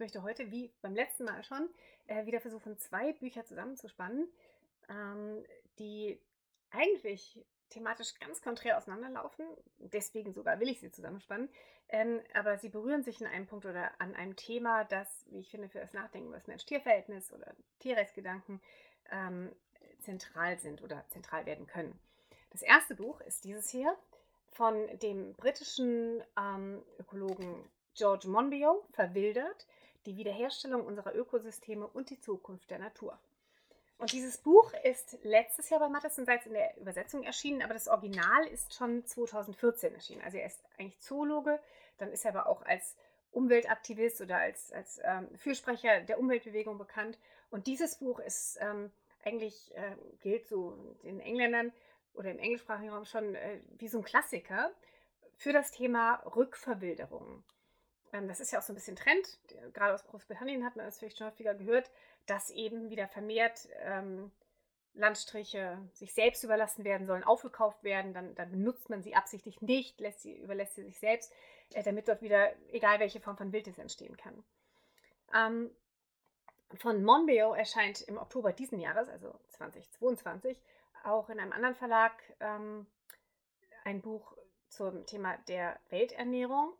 möchte heute, wie beim letzten Mal schon, äh, wieder versuchen, zwei Bücher zusammenzuspannen, ähm, die eigentlich thematisch ganz konträr auseinanderlaufen. Deswegen sogar will ich sie zusammenspannen. Ähm, aber sie berühren sich in einem Punkt oder an einem Thema, das, wie ich finde, für das Nachdenken über das Mensch-Tier-Verhältnis oder Tierrechtsgedanken ähm, zentral sind oder zentral werden können. Das erste Buch ist dieses hier von dem britischen ähm, Ökologen George Monbiot, Verwildert, die Wiederherstellung unserer Ökosysteme und die Zukunft der Natur. Und dieses Buch ist letztes Jahr bei Matheson Seitz in der Übersetzung erschienen, aber das Original ist schon 2014 erschienen. Also er ist eigentlich Zoologe, dann ist er aber auch als Umweltaktivist oder als, als ähm, Fürsprecher der Umweltbewegung bekannt. Und dieses Buch ist ähm, eigentlich, äh, gilt so den Engländern oder im englischsprachigen Raum schon äh, wie so ein Klassiker für das Thema Rückverwilderung. Ähm, das ist ja auch so ein bisschen Trend. Gerade aus Großbritannien hat man das vielleicht schon häufiger gehört, dass eben wieder vermehrt ähm, Landstriche sich selbst überlassen werden sollen, aufgekauft werden, dann, dann benutzt man sie absichtlich nicht, lässt sie, überlässt sie sich selbst, äh, damit dort wieder, egal welche Form von Wildnis entstehen kann. Ähm, von Monbeo erscheint im Oktober diesen Jahres, also 2022, auch in einem anderen Verlag ähm, ein Buch zum Thema der Welternährung.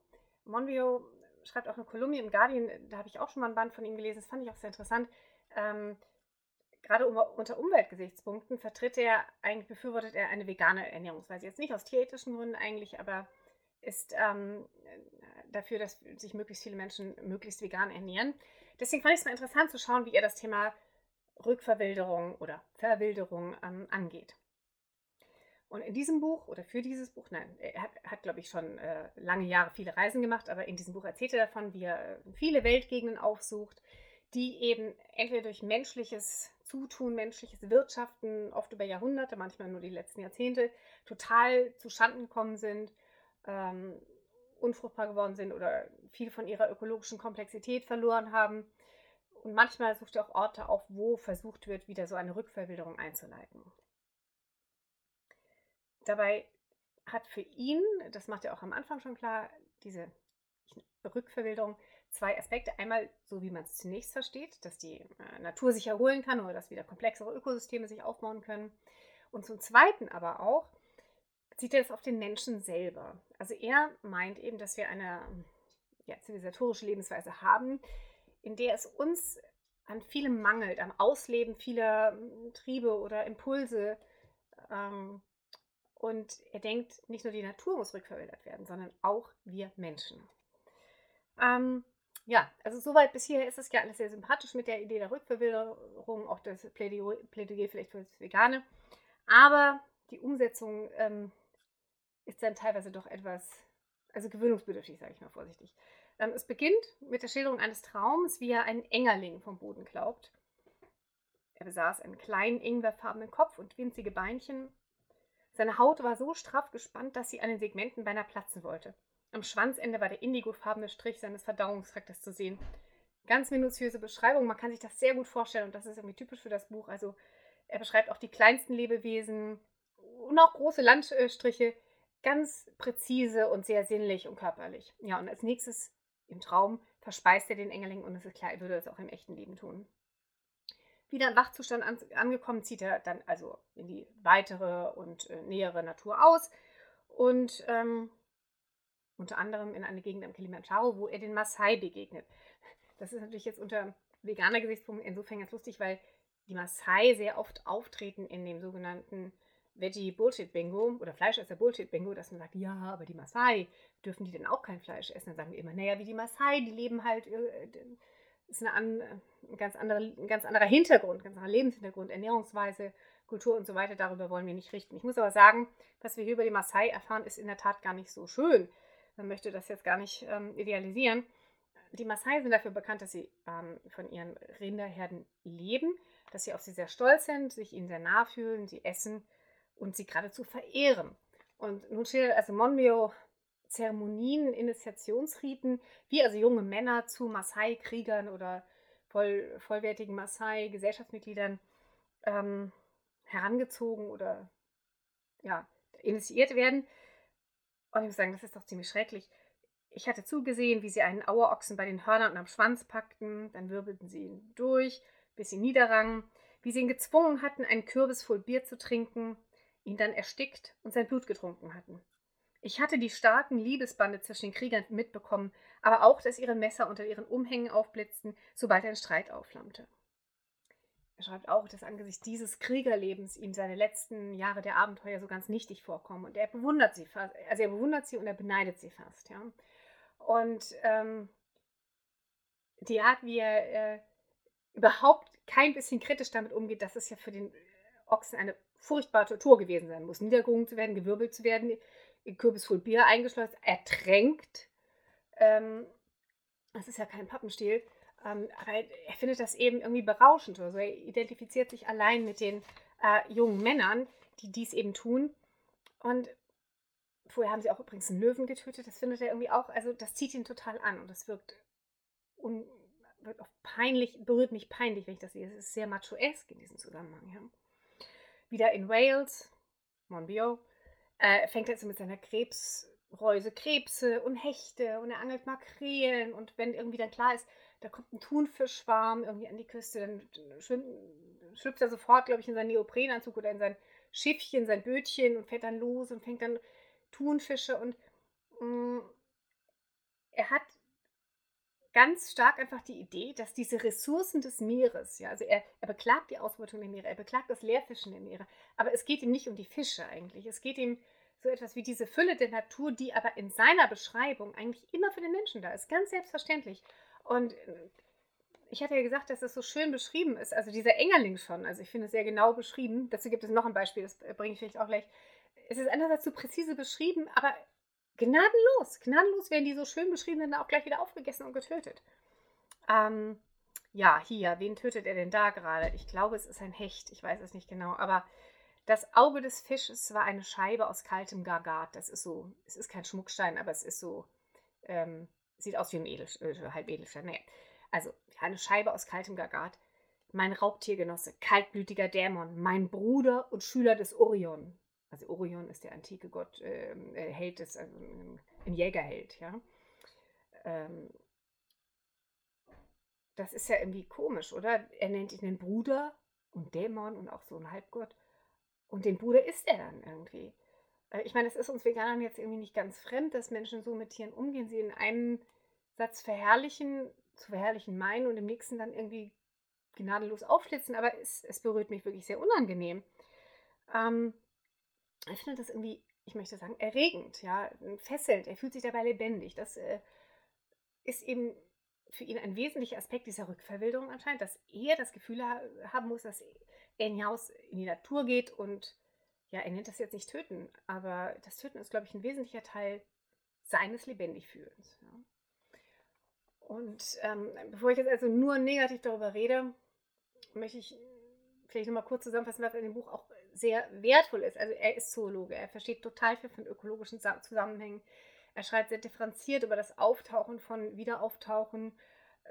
Monbeo schreibt auch eine Kolumne im Guardian, da habe ich auch schon mal ein Band von ihm gelesen, das fand ich auch sehr interessant. Ähm, gerade unter Umweltgesichtspunkten vertritt er, eigentlich befürwortet er eine vegane Ernährungsweise. Jetzt nicht aus tierethischen Gründen eigentlich, aber ist ähm, dafür, dass sich möglichst viele Menschen möglichst vegan ernähren. Deswegen fand ich es mal interessant zu schauen, wie er das Thema Rückverwilderung oder Verwilderung ähm, angeht. Und in diesem Buch oder für dieses Buch, nein, er hat, hat glaube ich, schon äh, lange Jahre viele Reisen gemacht, aber in diesem Buch erzählt er davon, wie er viele Weltgegenden aufsucht, die eben entweder durch menschliches Zutun, menschliches Wirtschaften, oft über Jahrhunderte, manchmal nur die letzten Jahrzehnte, total zu Schanden gekommen sind, ähm, unfruchtbar geworden sind oder viel von ihrer ökologischen Komplexität verloren haben. Und manchmal sucht er auch Orte auf, wo versucht wird, wieder so eine Rückverwilderung einzuleiten. Dabei hat für ihn, das macht er auch am Anfang schon klar, diese Rückverwilderung zwei Aspekte. Einmal, so wie man es zunächst versteht, dass die äh, Natur sich erholen kann oder dass wieder komplexere Ökosysteme sich aufbauen können. Und zum Zweiten aber auch, zieht er das auf den Menschen selber. Also er meint eben, dass wir eine ja, zivilisatorische Lebensweise haben, in der es uns an vielem mangelt, am Ausleben vieler Triebe oder Impulse. Ähm, und er denkt, nicht nur die Natur muss rückverwildert werden, sondern auch wir Menschen. Ähm, ja, also soweit bis hier ist es ja alles sehr sympathisch mit der Idee der Rückverwilderung, auch das Plädoyer, vielleicht für das Vegane. Aber die Umsetzung ähm, ist dann teilweise doch etwas, also gewöhnungsbedürftig, sage ich mal vorsichtig. Ähm, es beginnt mit der Schilderung eines Traums, wie er einen Engerling vom Boden glaubt. Er besaß einen kleinen, ingwerfarbenen Kopf und winzige Beinchen. Seine Haut war so straff gespannt, dass sie an den Segmenten beinahe platzen wollte. Am Schwanzende war der indigofarbene Strich seines Verdauungstraktors zu sehen. Ganz minutiöse Beschreibung, man kann sich das sehr gut vorstellen und das ist irgendwie typisch für das Buch. Also er beschreibt auch die kleinsten Lebewesen und auch große Landstriche ganz präzise und sehr sinnlich und körperlich. Ja, und als nächstes im Traum verspeist er den Engeling und es ist klar, er würde das auch im echten Leben tun. Wieder im Wachzustand an, angekommen, zieht er dann also in die weitere und äh, nähere Natur aus und ähm, unter anderem in eine Gegend am Kilimanjaro, wo er den Maasai begegnet. Das ist natürlich jetzt unter veganer Gesichtspunkt insofern ganz lustig, weil die Maasai sehr oft auftreten in dem sogenannten Veggie Bullshit Bingo oder Fleischesser Bullshit Bingo, dass man sagt, ja, aber die Maasai, dürfen die denn auch kein Fleisch essen? Dann sagen wir immer, naja, wie die Maasai, die leben halt, äh, ist eine an, ein, ganz andere, ein ganz anderer Hintergrund, ein ganz anderer Lebenshintergrund, Ernährungsweise, Kultur und so weiter, darüber wollen wir nicht richten. Ich muss aber sagen, was wir hier über die Maasai erfahren, ist in der Tat gar nicht so schön. Man möchte das jetzt gar nicht ähm, idealisieren. Die Maasai sind dafür bekannt, dass sie ähm, von ihren Rinderherden leben, dass sie auf sie sehr stolz sind, sich ihnen sehr nah fühlen, sie essen und sie geradezu verehren. Und nun schildert also Monmeo Zeremonien, Initiationsriten, wie also junge Männer zu Maasai-Kriegern oder voll, vollwertigen Maasai-Gesellschaftsmitgliedern ähm, herangezogen oder ja, initiiert werden. Und ich muss sagen, das ist doch ziemlich schrecklich. Ich hatte zugesehen, wie sie einen Auerochsen bei den Hörnern und am Schwanz packten, dann wirbelten sie ihn durch, bis sie niederrangen, wie sie ihn gezwungen hatten, einen Kürbis voll Bier zu trinken, ihn dann erstickt und sein Blut getrunken hatten. Ich hatte die starken Liebesbande zwischen den Kriegern mitbekommen, aber auch, dass ihre Messer unter ihren Umhängen aufblitzten, sobald ein Streit aufflammte. Er schreibt auch, dass angesichts dieses Kriegerlebens ihm seine letzten Jahre der Abenteuer so ganz nichtig vorkommen. Und er bewundert sie fast, also er bewundert sie und er beneidet sie fast, ja. Und ähm, die Art, wie er äh, überhaupt kein bisschen kritisch damit umgeht, dass es ja für den Ochsen eine furchtbare Tortur gewesen sein muss, niedergerungen zu werden, gewirbelt zu werden, in Kürbis voll Bier eingeschleust, ertränkt. Ähm, das ist ja kein Pappenstiel. Ähm, aber er findet das eben irgendwie berauschend. Also er identifiziert sich allein mit den äh, jungen Männern, die dies eben tun. Und vorher haben sie auch übrigens einen Löwen getötet. Das findet er irgendwie auch, also das zieht ihn total an und das wirkt, un, wirkt peinlich, berührt mich peinlich, wenn ich das sehe. Es ist sehr macho-esque in diesem Zusammenhang. Ja. Wieder in Wales, Monbio, äh, fängt er jetzt mit seiner Krebsreuse Krebse und Hechte und er angelt Makrelen und wenn irgendwie dann klar ist, da kommt ein Thunfischschwarm irgendwie an die Küste, dann schlüpft er sofort, glaube ich, in seinen Neoprenanzug oder in sein Schiffchen, sein Bötchen und fährt dann los und fängt dann Thunfische und mh, mm, er hat ganz stark einfach die Idee, dass diese Ressourcen des Meeres, ja, also er, er beklagt die Ausbeutung der Meere, er beklagt das Leerfischen der Meere, aber es geht ihm nicht um die Fische eigentlich. Es geht ihm so etwas wie diese Fülle der Natur, die aber in seiner Beschreibung eigentlich immer für den Menschen da ist, ganz selbstverständlich. Und äh, ich hatte ja gesagt, dass das so schön beschrieben ist, also dieser Engerling schon, also ich finde es sehr genau beschrieben. Dazu gibt es noch ein Beispiel, das bringe ich vielleicht auch gleich. Es ist einerseits so präzise beschrieben, aber gnadenlos. Gnadenlos werden die so schön beschrieben, dann auch gleich wieder aufgegessen und getötet. Ähm, ja, hier, wen tötet er denn da gerade? Ich glaube, es ist ein Hecht, ich weiß es nicht genau, aber das Auge des Fisches war eine Scheibe aus kaltem Gargat. Das ist so, es ist kein Schmuckstein, aber es ist so, ähm, sieht aus wie ein Edel, äh, Halbedelstein. Nee. Also eine Scheibe aus kaltem Gargat. Mein Raubtiergenosse, kaltblütiger Dämon, mein Bruder und Schüler des Orion. Also Orion ist der antike Gott, ähm, äh, Held des, also ein Jägerheld, ja. Ähm, das ist ja irgendwie komisch, oder? Er nennt ihn den Bruder und Dämon und auch so ein Halbgott. Und den Bruder ist er dann irgendwie. Äh, ich meine, es ist uns Veganern jetzt irgendwie nicht ganz fremd, dass Menschen so mit Tieren umgehen, sie in einem Satz verherrlichen, zu verherrlichen meinen und im nächsten dann irgendwie gnadenlos aufschlitzen, aber es, es berührt mich wirklich sehr unangenehm. Ähm, ich finde das irgendwie, ich möchte sagen, erregend, ja, fesselnd. Er fühlt sich dabei lebendig. Das äh, ist eben für ihn ein wesentlicher Aspekt dieser Rückverwilderung anscheinend, dass er das Gefühl ha haben muss, dass er hinaus in die Natur geht und ja, er nennt das jetzt nicht töten, aber das Töten ist, glaube ich, ein wesentlicher Teil seines Lebendigfühlens. Ja. Und ähm, bevor ich jetzt also nur negativ darüber rede, möchte ich vielleicht nochmal kurz zusammenfassen, was in dem Buch auch sehr wertvoll ist. Also er ist Zoologe, er versteht total viel von ökologischen Zusammenhängen. Er schreibt sehr differenziert über das Auftauchen von Wiederauftauchen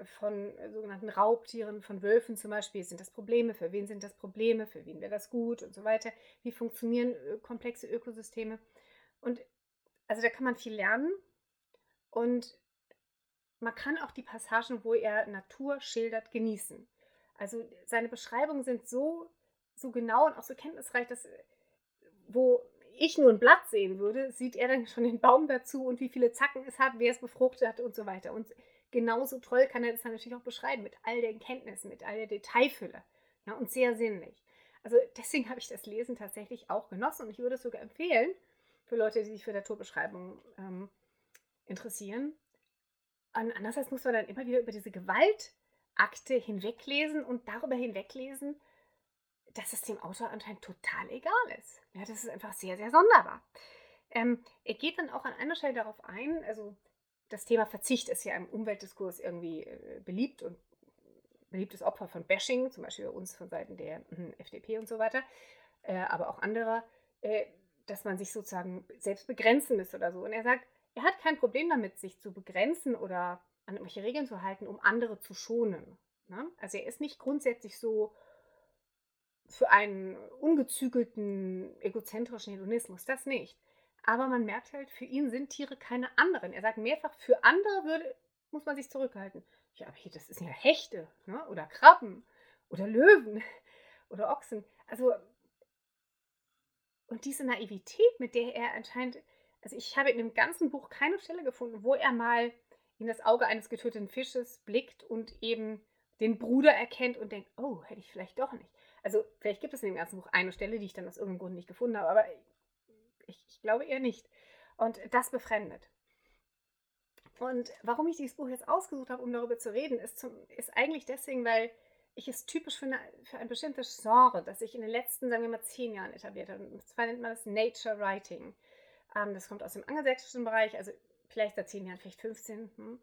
von sogenannten Raubtieren, von Wölfen zum Beispiel. Sind das Probleme? Für wen sind das Probleme? Für wen wäre das gut? Und so weiter. Wie funktionieren äh, komplexe Ökosysteme? Und also da kann man viel lernen. Und man kann auch die Passagen, wo er Natur schildert, genießen. Also seine Beschreibungen sind so, so genau und auch so kenntnisreich, dass wo ich nur ein Blatt sehen würde, sieht er dann schon den Baum dazu und wie viele Zacken es hat, wer es befruchtet hat und so weiter. Und genauso toll kann er das dann natürlich auch beschreiben, mit all den Kenntnissen, mit all der Detailfülle. Ja, und sehr sinnlich. Also deswegen habe ich das Lesen tatsächlich auch genossen und ich würde es sogar empfehlen für Leute, die sich für Naturbeschreibungen ähm, interessieren. Und andererseits muss man dann immer wieder über diese Gewaltakte hinweglesen und darüber hinweglesen, dass es dem Autor anscheinend total egal ist. Ja, das ist einfach sehr, sehr sonderbar. Ähm, er geht dann auch an einer Stelle darauf ein, also das Thema Verzicht ist ja im Umweltdiskurs irgendwie äh, beliebt und beliebtes Opfer von Bashing, zum Beispiel bei uns von Seiten der äh, FDP und so weiter, äh, aber auch anderer, äh, dass man sich sozusagen selbst begrenzen müsste oder so. Und er sagt, er hat kein Problem damit, sich zu begrenzen oder an irgendwelche Regeln zu halten, um andere zu schonen. Ne? Also er ist nicht grundsätzlich so für einen ungezügelten, egozentrischen Hedonismus, das nicht. Aber man merkt halt, für ihn sind Tiere keine anderen. Er sagt mehrfach, für andere würde, muss man sich zurückhalten. Ja, aber hier, das sind ja Hechte ne? oder Krabben oder Löwen oder Ochsen. Also, und diese Naivität, mit der er anscheinend, also ich habe in dem ganzen Buch keine Stelle gefunden, wo er mal in das Auge eines getöteten Fisches blickt und eben den Bruder erkennt und denkt, oh, hätte ich vielleicht doch nicht. Also vielleicht gibt es in dem ganzen Buch eine Stelle, die ich dann aus irgendeinem Grund nicht gefunden habe, aber ich, ich glaube eher nicht. Und das befremdet. Und warum ich dieses Buch jetzt ausgesucht habe, um darüber zu reden, ist, zum, ist eigentlich deswegen, weil ich es typisch für, eine, für ein bestimmtes Genre, das sich in den letzten, sagen wir mal, zehn Jahren etabliert hat. Und zwar nennt man das Nature Writing. Ähm, das kommt aus dem angelsächsischen Bereich, also vielleicht seit zehn Jahren, vielleicht 15. Hm.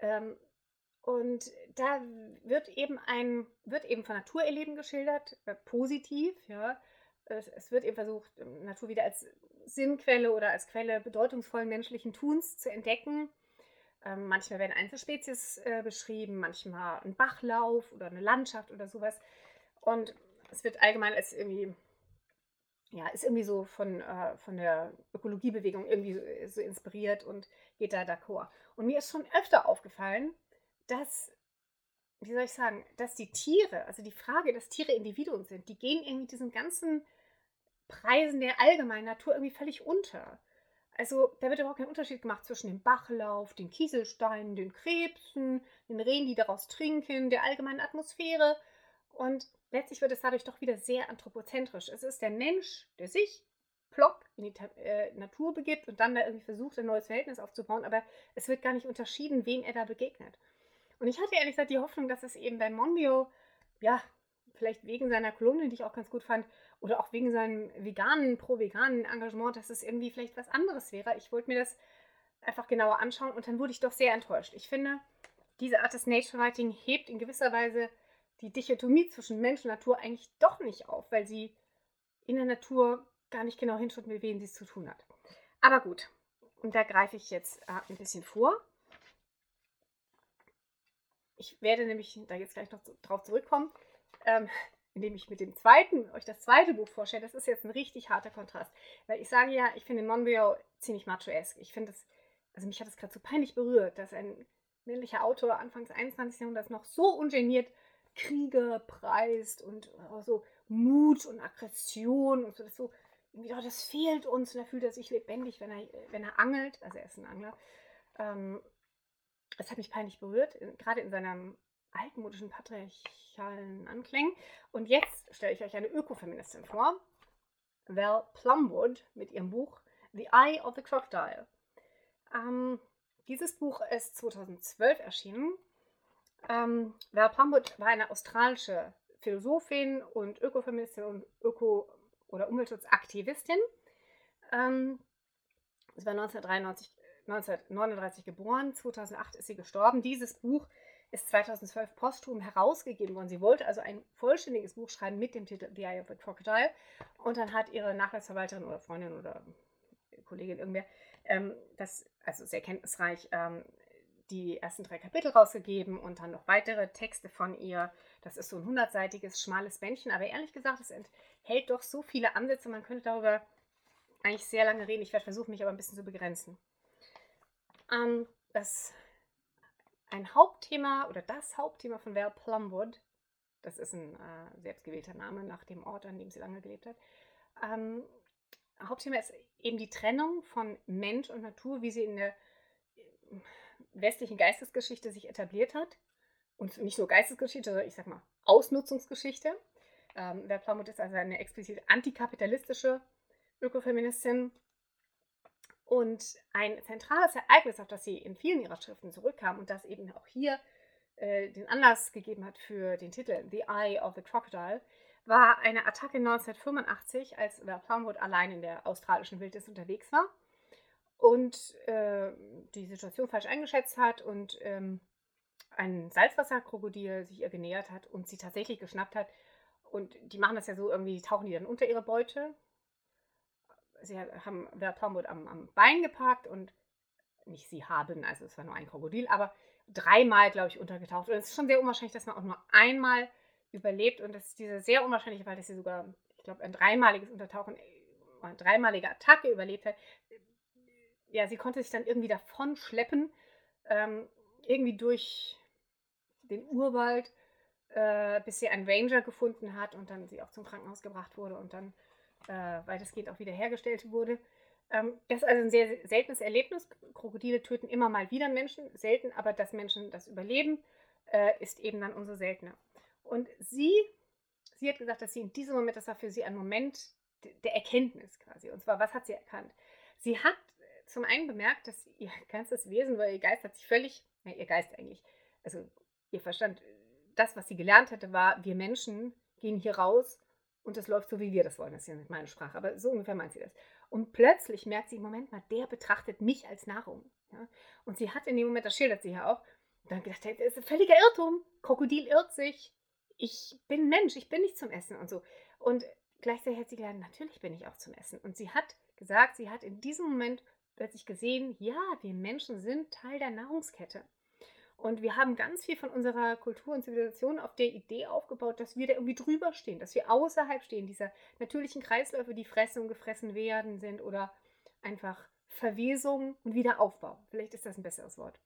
Ähm, und da wird eben ein, wird eben von Naturerleben geschildert, äh, positiv, ja. Es, es, wird eben versucht, Natur wieder als Sinnquelle oder als Quelle bedeutungsvollen menschlichen Tuns zu entdecken. Ähm, manchmal werden Einzelspezies äh, beschrieben, manchmal ein Bachlauf oder eine Landschaft oder sowas. Und es wird allgemein als irgendwie, ja, ist irgendwie so von, äh, von der Ökologiebewegung irgendwie so, so inspiriert und geht da d'accord. Und mir ist schon öfter aufgefallen, dass, wie soll ich sagen, dass die Tiere, also die Frage, dass Tiere Individuen sind, die gehen irgendwie diesen ganzen Preisen der allgemeinen Natur irgendwie völlig unter. Also da wird überhaupt kein Unterschied gemacht zwischen dem Bachlauf, den Kieselsteinen, den Krebsen, den Rehen, die daraus trinken, der allgemeinen Atmosphäre. Und letztlich wird es dadurch doch wieder sehr anthropozentrisch. Es ist der Mensch, der sich plopp in die äh, Natur begibt und dann da irgendwie versucht, ein neues Verhältnis aufzubauen, aber es wird gar nicht unterschieden, wem er da begegnet. Und ich hatte ehrlich gesagt die Hoffnung, dass es eben bei Mondio, ja, vielleicht wegen seiner Kolumne, die ich auch ganz gut fand, oder auch wegen seinem veganen, pro-veganen Engagement, dass es irgendwie vielleicht was anderes wäre. Ich wollte mir das einfach genauer anschauen und dann wurde ich doch sehr enttäuscht. Ich finde, diese Art des Nature Writing hebt in gewisser Weise die Dichotomie zwischen Mensch und Natur eigentlich doch nicht auf, weil sie in der Natur gar nicht genau hinschaut, mit wem sie es zu tun hat. Aber gut, und da greife ich jetzt äh, ein bisschen vor. Ich werde nämlich da jetzt gleich noch drauf zurückkommen. Ähm, indem ich mit dem zweiten, euch das zweite Buch vorstelle, das ist jetzt ein richtig harter Kontrast. Weil ich sage ja, ich finde Monbiot ziemlich macho-esque. Ich finde es, also mich hat es gerade so peinlich berührt, dass ein männlicher Autor Anfangs 21. Jahrhunderts noch so ungeniert Kriege preist und oh, so Mut und Aggression und so, das so, irgendwie, oh, das fehlt uns und er fühlt er sich lebendig, wenn er, wenn er angelt, also er ist ein Angler. Ähm, das hat mich peinlich berührt, gerade in seinem altmodischen patriarchalen Anklängen. Und jetzt stelle ich euch eine Ökofeministin vor, Val Plumwood, mit ihrem Buch The Eye of the Crocodile. Ähm, dieses Buch ist 2012 erschienen. Ähm, Val Plumwood war eine australische Philosophin und Ökofeministin und Öko- oder Umweltschutzaktivistin. Ähm, sie war 1993, 1939 geboren, 2008 ist sie gestorben. Dieses Buch ist 2012 posthum herausgegeben worden. Sie wollte also ein vollständiges Buch schreiben mit dem Titel The Eye of the Crocodile. Und dann hat ihre Nachlassverwalterin oder Freundin oder Kollegin irgendwer, ähm, das, also sehr kenntnisreich, ähm, die ersten drei Kapitel rausgegeben und dann noch weitere Texte von ihr. Das ist so ein hundertseitiges, schmales Bändchen, aber ehrlich gesagt, es enthält doch so viele Ansätze, man könnte darüber eigentlich sehr lange reden. Ich werde versuchen, mich aber ein bisschen zu begrenzen. Ähm, das ein Hauptthema oder das Hauptthema von Val Plumwood, das ist ein äh, selbstgewählter Name nach dem Ort, an dem sie lange gelebt hat, ähm, Hauptthema ist eben die Trennung von Mensch und Natur, wie sie in der äh, westlichen Geistesgeschichte sich etabliert hat. Und nicht nur Geistesgeschichte, sondern ich sag mal Ausnutzungsgeschichte. Ähm, Val Plumwood ist also eine explizit antikapitalistische Ökofeministin, und ein zentrales Ereignis, auf das sie in vielen ihrer Schriften zurückkam und das eben auch hier äh, den Anlass gegeben hat für den Titel The Eye of the Crocodile, war eine Attacke 1985, als Val Plumwood allein in der australischen Wildnis unterwegs war und äh, die Situation falsch eingeschätzt hat und ähm, ein Salzwasserkrokodil sich ihr genähert hat und sie tatsächlich geschnappt hat. Und die machen das ja so irgendwie, tauchen die dann unter ihre Beute, sie haben Wer Plumwood am, am Bein gepackt und nicht sie haben, also es war nur ein Krokodil, aber dreimal, glaube ich, untergetaucht. Und es ist schon sehr unwahrscheinlich, dass man auch nur einmal überlebt. Und das ist diese sehr unwahrscheinliche Fall, dass sie sogar, ich glaube, ein dreimaliges Untertauchen dreimalige Attacke überlebt hat, ja, sie konnte sich dann irgendwie davon schleppen, ähm, irgendwie durch den Urwald, äh, bis sie einen Ranger gefunden hat und dann sie auch zum Krankenhaus gebracht wurde und dann äh, weitestgehend auch wiederhergestellt wurde. Ähm, das ist also ein sehr seltenes Erlebnis. Krokodile töten immer mal wieder Menschen, selten, aber dass Menschen das überleben, äh, ist eben dann umso seltener. Und sie, sie hat gesagt, dass sie in diesem Moment, das war für sie ein Moment der Erkenntnis quasi. Und zwar, was hat sie erkannt? Sie hat zum einen bemerkt, dass ihr ganzes Wesen, weil ihr Geist hat sich völlig, ja, ihr Geist eigentlich, also ihr Verstand, das, was sie gelernt hatte, war, wir Menschen gehen hier raus und es läuft so, wie wir das wollen. Das ist ja nicht meine Sprache, aber so ungefähr meint sie das. Und plötzlich merkt sie, Moment mal, der betrachtet mich als Nahrung. Ja? Und sie hat in dem Moment, das schildert sie ja auch, dann gedacht, das ist ein völliger Irrtum. Krokodil irrt sich. Ich bin Mensch, ich bin nicht zum Essen und so. Und gleichzeitig hat sie gelernt, natürlich bin ich auch zum Essen. Und sie hat gesagt, sie hat in diesem Moment plötzlich gesehen, ja, wir Menschen sind Teil der Nahrungskette. Und wir haben ganz viel von unserer Kultur und Zivilisation auf der Idee aufgebaut, dass wir da irgendwie drüber stehen, dass wir außerhalb stehen, dieser natürlichen Kreisläufe, die fressen und gefressen werden sind oder einfach Verwesung und Wiederaufbau. Vielleicht ist das ein besseres Wort.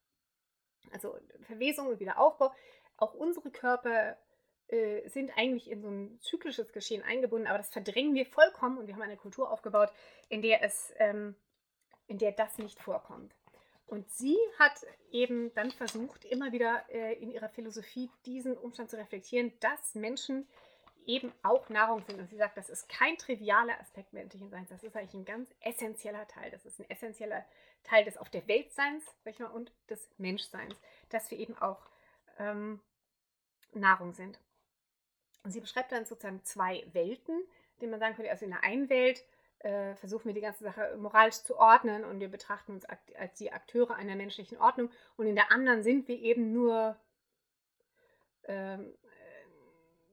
Also Verwesung und Wiederaufbau. Auch unsere Körper äh, sind eigentlich in so ein zyklisches Geschehen eingebunden, aber das verdrängen wir vollkommen und wir haben eine Kultur aufgebaut, in der es, ähm, in der das nicht vorkommt. Und sie hat eben dann versucht, immer wieder äh, in ihrer Philosophie diesen Umstand zu reflektieren, dass Menschen eben auch Nahrung sind. Und sie sagt, das ist kein trivialer Aspekt menschlichen Seins, das ist eigentlich ein ganz essentieller Teil. Das ist ein essentieller Teil des auf der Weltseins und des Menschseins, dass wir eben auch ähm, Nahrung sind. Und sie beschreibt dann sozusagen zwei Welten, die man sagen könnte, also in der einen Welt äh, versuchen wir die ganze Sache moralisch zu ordnen und wir betrachten uns als die Akteure einer menschlichen Ordnung und in der anderen sind wir eben nur ähm,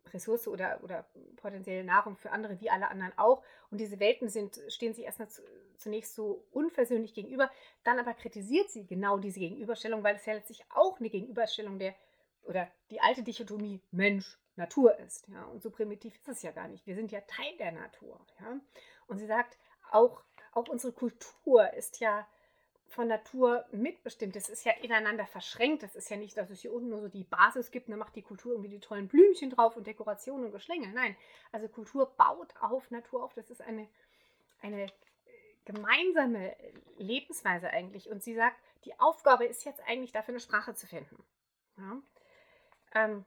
äh, Ressource oder, oder potenzielle Nahrung für andere, wie alle anderen auch. Und diese Welten sind, stehen sich erstmal zu, zunächst so unversöhnlich gegenüber. Dann aber kritisiert sie genau diese Gegenüberstellung, weil es ja letztlich auch eine Gegenüberstellung der, oder die alte Dichotomie Mensch, Natur ist. Ja? Und so primitiv ist es ja gar nicht. Wir sind ja Teil der Natur. Ja? Und sie sagt, auch, auch unsere Kultur ist ja von Natur mitbestimmt. Es ist ja ineinander verschränkt. Es ist ja nicht, dass es hier unten nur so die Basis gibt dann macht die Kultur irgendwie die tollen Blümchen drauf und Dekorationen und Geschlängel. Nein, also Kultur baut auf Natur auf. Das ist eine, eine äh, gemeinsame Lebensweise eigentlich. Und sie sagt, die Aufgabe ist jetzt eigentlich dafür eine Sprache zu finden. Ja? Ähm,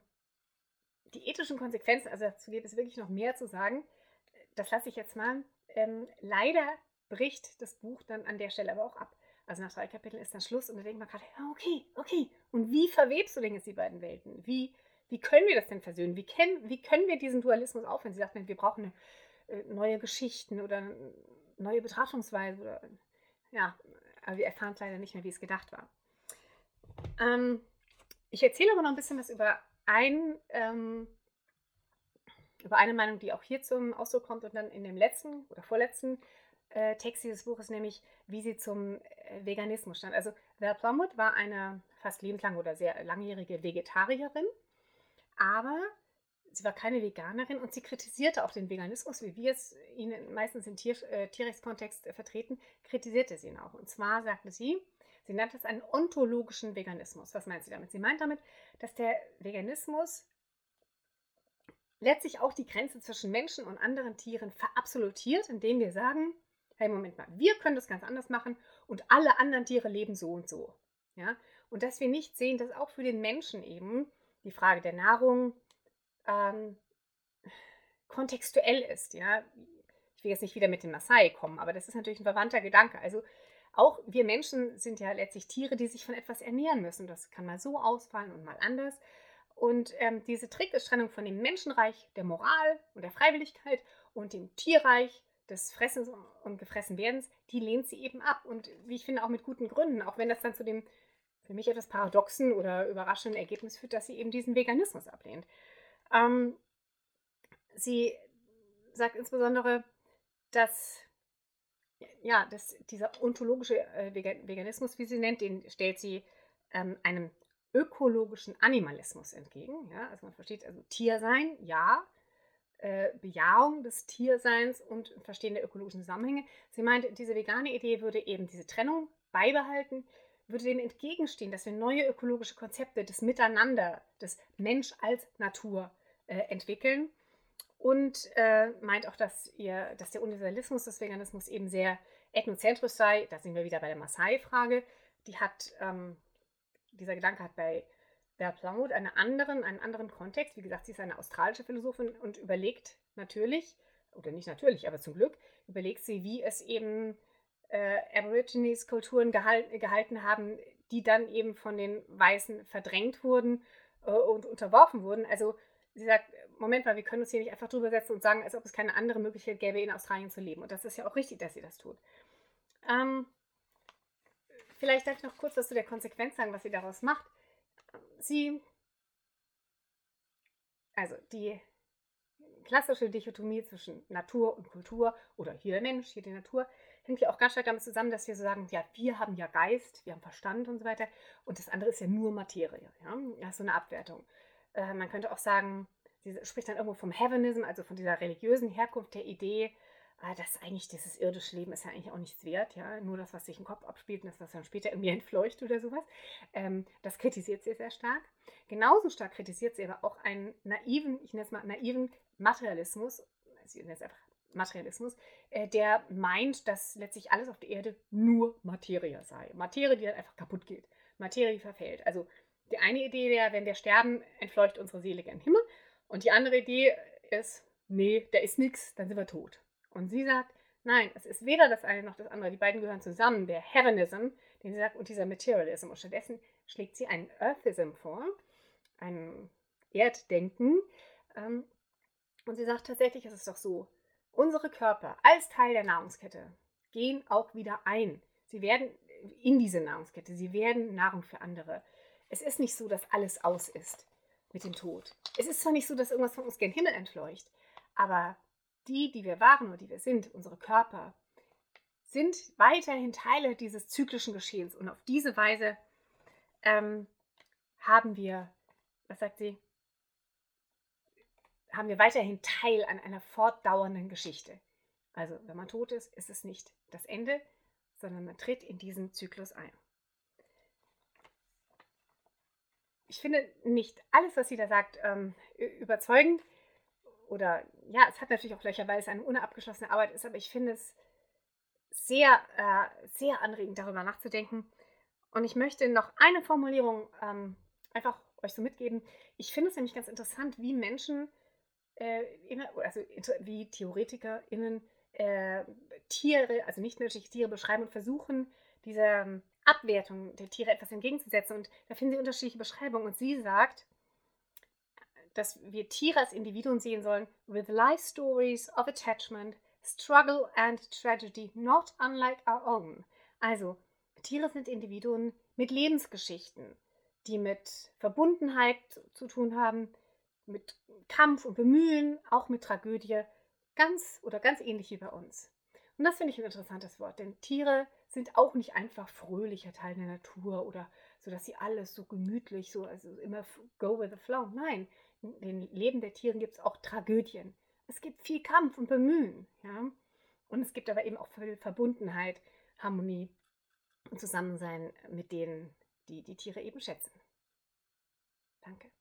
die ethischen Konsequenzen, also dazu gibt es wirklich noch mehr zu sagen. Das lasse ich jetzt mal. Ähm, leider bricht das Buch dann an der Stelle aber auch ab. Also nach drei Kapiteln ist dann Schluss und da denkt man gerade, ja, okay, okay. Und wie verwebst du denn jetzt die beiden Welten? Wie, wie können wir das denn versöhnen? Wie, können, wie können wir diesen Dualismus aufhören? Sie sagt, wir brauchen eine, äh, neue Geschichten oder neue Betrachtungsweise. Oder, ja, aber wir erfahren leider nicht mehr, wie es gedacht war. Ähm, ich erzähle aber noch ein bisschen was über ein ähm, über eine Meinung, die auch hier zum Ausdruck kommt und dann in dem letzten oder vorletzten äh, Text dieses Buches, nämlich wie sie zum äh, Veganismus stand. Also Val Plumwood war eine fast lebenslang oder sehr langjährige Vegetarierin, aber sie war keine Veganerin und sie kritisierte auch den Veganismus, wie wir es ihn meistens im Tier, äh, Tierrechtskontext äh, vertreten, kritisierte sie ihn auch. Und zwar sagte sie, sie nannte es einen ontologischen Veganismus. Was meint sie damit? Sie meint damit, dass der Veganismus letztlich auch die Grenze zwischen Menschen und anderen Tieren verabsolutiert, indem wir sagen, hey, Moment mal, wir können das ganz anders machen und alle anderen Tiere leben so und so. Ja? Und dass wir nicht sehen, dass auch für den Menschen eben die Frage der Nahrung ähm, kontextuell ist. Ja? Ich will jetzt nicht wieder mit dem Maasai kommen, aber das ist natürlich ein verwandter Gedanke. Also auch wir Menschen sind ja letztlich Tiere, die sich von etwas ernähren müssen. Das kann mal so ausfallen und mal anders. Und ähm, diese Trennung von dem Menschenreich der Moral und der Freiwilligkeit und dem Tierreich des Fressens und Gefressenwerdens, die lehnt sie eben ab. Und wie ich finde, auch mit guten Gründen, auch wenn das dann zu dem für mich etwas paradoxen oder überraschenden Ergebnis führt, dass sie eben diesen Veganismus ablehnt. Ähm, sie sagt insbesondere, dass, ja, dass dieser ontologische äh, Veganismus, wie sie nennt, den stellt sie ähm, einem ökologischen Animalismus entgegen. Ja? Also man versteht also Tiersein, ja, äh, Bejahung des Tierseins und Verstehen der ökologischen Zusammenhänge. Sie meint, diese vegane Idee würde eben diese Trennung beibehalten, würde dem entgegenstehen, dass wir neue ökologische Konzepte des Miteinander, des Mensch als Natur äh, entwickeln. Und äh, meint auch, dass, ihr, dass der Universalismus des Veganismus eben sehr ethnozentrisch sei. Da sind wir wieder bei der Maasai-Frage. Die hat, ähm, dieser Gedanke hat bei Bert Plumwood einen anderen, einen anderen Kontext. Wie gesagt, sie ist eine australische Philosophin und überlegt natürlich, oder nicht natürlich, aber zum Glück, überlegt sie, wie es eben äh, Aborigines-Kulturen gehal gehalten haben, die dann eben von den Weißen verdrängt wurden äh, und unterworfen wurden. Also sie sagt, Moment mal, wir können uns hier nicht einfach drüber setzen und sagen, als ob es keine andere Möglichkeit gäbe, in Australien zu leben. Und das ist ja auch richtig, dass sie das tut. Ähm, vielleicht darf ich noch kurz was zu der Konsequenz sagen, was sie daraus macht. Sie, also die klassische Dichotomie zwischen Natur und Kultur oder hier der Mensch, hier die Natur, hängt ja auch ganz stark damit zusammen, dass wir so sagen, ja, wir haben ja Geist, wir haben Verstand und so weiter und das andere ist ja nur Materie. Ja? Das ist so eine Abwertung. Äh, man könnte auch sagen, sie spricht dann irgendwo vom Heavenism, also von dieser religiösen Herkunft der Idee, äh, dass eigentlich dieses irdische Leben ist ja eigentlich auch nichts wert, ja, nur das, was sich im Kopf abspielt und das, was dann später irgendwie entfleucht oder sowas. Ähm, das kritisiert sie sehr stark. Genauso stark kritisiert sie aber auch einen naiven, ich nenne es mal naiven Materialismus, also ich es einfach Materialismus, äh, der meint, dass letztlich alles auf der Erde nur Materie sei. Materie, die dann einfach kaputt geht. Materie, verfällt. Also die eine Idee wäre, wenn wir sterben, entfleucht unsere Seele gen Himmel. Und die andere Idee ist, nee, da ist nichts, dann sind wir tot. Und sie sagt, nein, es ist weder das eine noch das andere. Die beiden gehören zusammen. Der Heavenism, den sie sagt, und dieser Materialism. Und stattdessen schlägt sie einen Earthism vor, ein Erddenken. Ähm, und sie sagt tatsächlich, es ist doch so, unsere Körper als Teil der Nahrungskette gehen auch wieder ein. Sie werden in diese Nahrungskette, sie werden Nahrung für andere. Es ist nicht so, dass alles aus ist mit dem Tod. Es ist zwar nicht so, dass irgendwas von uns gen Himmel entfleucht, aber die, die wir waren oder die wir sind, unsere Körper, sind weiterhin Teile dieses zyklischen Geschehens. Und auf diese Weise ähm, haben wir, was sagt sie, haben wir weiterhin Teil an einer fortdauernden Geschichte. Also, wenn man tot ist, ist es nicht das Ende, sondern man tritt in diesen Zyklus ein. Ich finde nicht alles, was sie da sagt, ähm, überzeugend. Oder ja, es hat natürlich auch Löcher, weil es eine unabgeschlossene Arbeit ist, aber ich finde es sehr, äh, sehr anregend, darüber nachzudenken. Und ich möchte noch eine Formulierung ähm, einfach euch so mitgeben. Ich finde es nämlich ganz interessant, wie Menschen, äh, also wie TheoretikerInnen äh, Tiere, also nicht menschliche Tiere beschreiben und versuchen, dieser Abwertung der Tiere etwas entgegenzusetzen. Und da finden sie unterschiedliche Beschreibungen. Und sie sagt, dass wir Tiere als Individuen sehen sollen, with life stories of attachment, struggle and tragedy, not unlike our own. Also, Tiere sind Individuen mit Lebensgeschichten, die mit Verbundenheit zu tun haben, mit Kampf und Bemühen, auch mit Tragödie, ganz oder ganz ähnlich wie bei uns. Und das finde ich ein interessantes Wort, denn Tiere sind auch nicht einfach fröhlicher Teil der Natur oder so, dass sie alles so gemütlich, so also immer go with the flow. Nein, in Leben der Tiere gibt es auch Tragödien. Es gibt viel Kampf und Bemühen, ja. Und es gibt aber eben auch viel Verbundenheit, Harmonie und Zusammensein mit denen, die die Tiere eben schätzen. Danke.